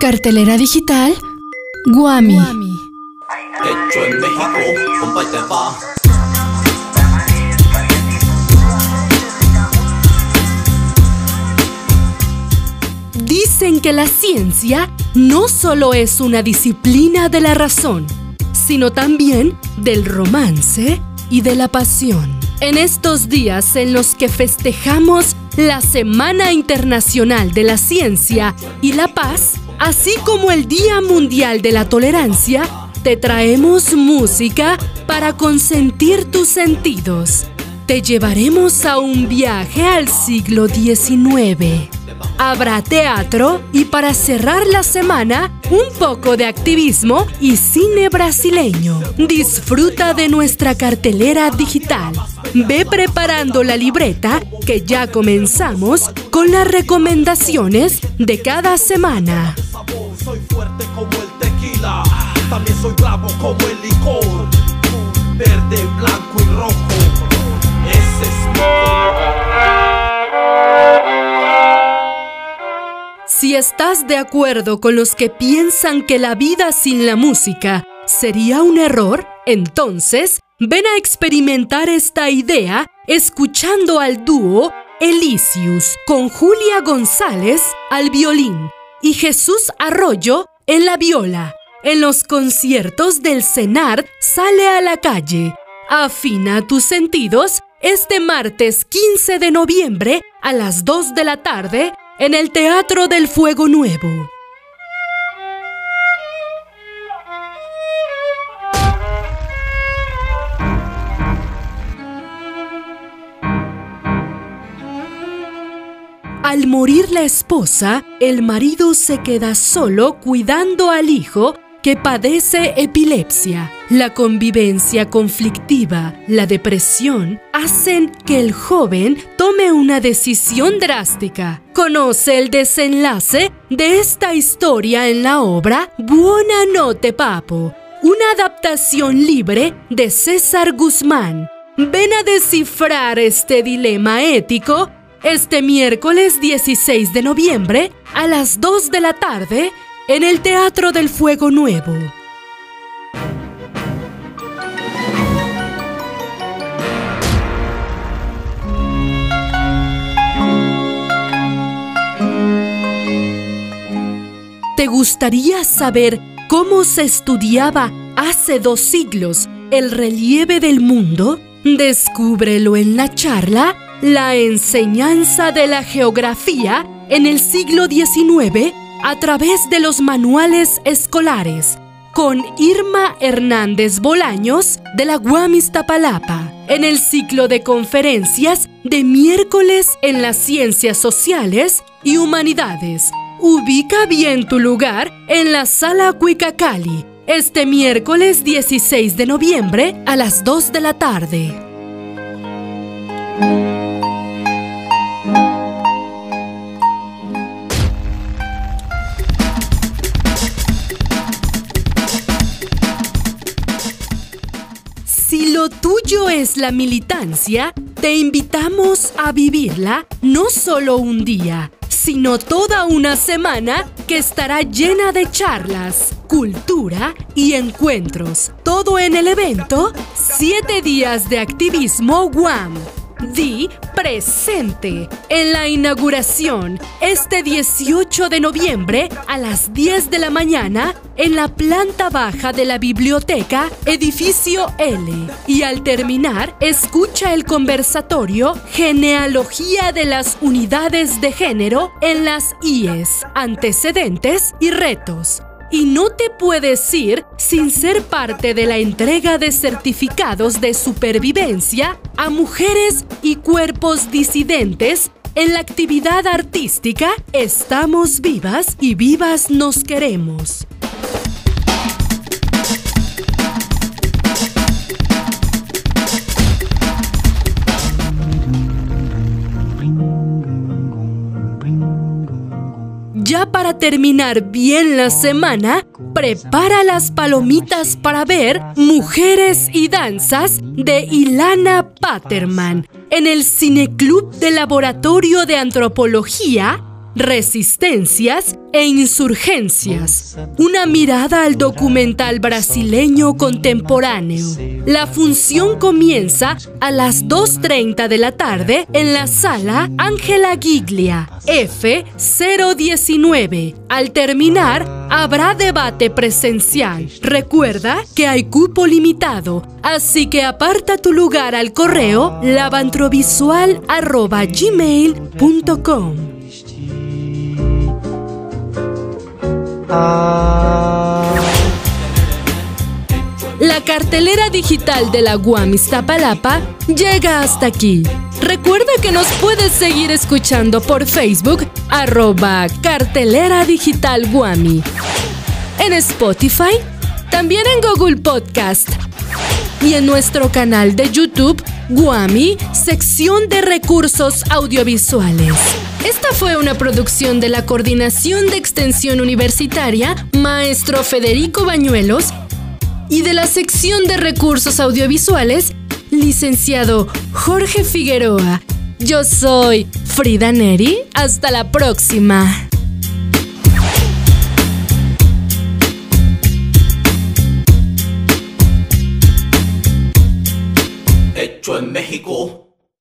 Cartelera digital Guami. Hecho en México, compa, y te va. Dicen que la ciencia no solo es una disciplina de la razón, sino también del romance y de la pasión. En estos días en los que festejamos la Semana Internacional de la Ciencia y la Paz, así como el Día Mundial de la Tolerancia, te traemos música para consentir tus sentidos. Te llevaremos a un viaje al siglo XIX. Habrá teatro y para cerrar la semana, un poco de activismo y cine brasileño. Disfruta de nuestra cartelera digital. Ve preparando la libreta que ya comenzamos con las recomendaciones de cada semana. Soy fuerte como el tequila, también soy bravo como el licor. Verde, blanco y rojo, ese es mi Si estás de acuerdo con los que piensan que la vida sin la música sería un error, entonces ven a experimentar esta idea escuchando al dúo Elisius con Julia González al violín y Jesús Arroyo en la viola. En los conciertos del CENAR sale a la calle. Afina tus sentidos este martes 15 de noviembre a las 2 de la tarde en el Teatro del Fuego Nuevo. Al morir la esposa, el marido se queda solo cuidando al hijo que padece epilepsia. La convivencia conflictiva, la depresión, hacen que el joven tome una decisión drástica. Conoce el desenlace de esta historia en la obra Buona Notte Papo, una adaptación libre de César Guzmán. Ven a descifrar este dilema ético este miércoles 16 de noviembre a las 2 de la tarde en el Teatro del Fuego Nuevo. ¿Te gustaría saber cómo se estudiaba hace dos siglos el relieve del mundo? Descúbrelo en la charla La enseñanza de la geografía en el siglo XIX a través de los manuales escolares con Irma Hernández Bolaños de la Guamistapalapa en el ciclo de conferencias de miércoles en las ciencias sociales y humanidades. Ubica bien tu lugar en la sala Cuicacali este miércoles 16 de noviembre a las 2 de la tarde. Si lo tuyo es la militancia, te invitamos a vivirla no solo un día, sino toda una semana que estará llena de charlas, cultura y encuentros. Todo en el evento 7 días de activismo Guam. Di presente en la inauguración este 18 de noviembre a las 10 de la mañana en la planta baja de la biblioteca Edificio L. Y al terminar, escucha el conversatorio Genealogía de las unidades de género en las IES, antecedentes y retos y no te puedes ir sin ser parte de la entrega de certificados de supervivencia a mujeres y cuerpos disidentes en la actividad artística Estamos vivas y vivas nos queremos. Para terminar bien la semana, prepara las palomitas para ver Mujeres y Danzas de Ilana Patterman en el Cineclub de Laboratorio de Antropología resistencias e insurgencias. Una mirada al documental brasileño contemporáneo. La función comienza a las 2.30 de la tarde en la sala Ángela Giglia, F019. Al terminar, habrá debate presencial. Recuerda que hay cupo limitado, así que aparta tu lugar al correo lavantrovisual.gmail.com. La cartelera digital de la Guam Iztapalapa llega hasta aquí. Recuerda que nos puedes seguir escuchando por Facebook, arroba cartelera digital Guami. En Spotify, también en Google Podcast y en nuestro canal de YouTube, Guami, sección de recursos audiovisuales. Esta fue una producción de la Coordinación de Extensión Universitaria, maestro Federico Bañuelos, y de la sección de recursos audiovisuales, licenciado Jorge Figueroa. Yo soy Frida Neri. Hasta la próxima. Hecho en México.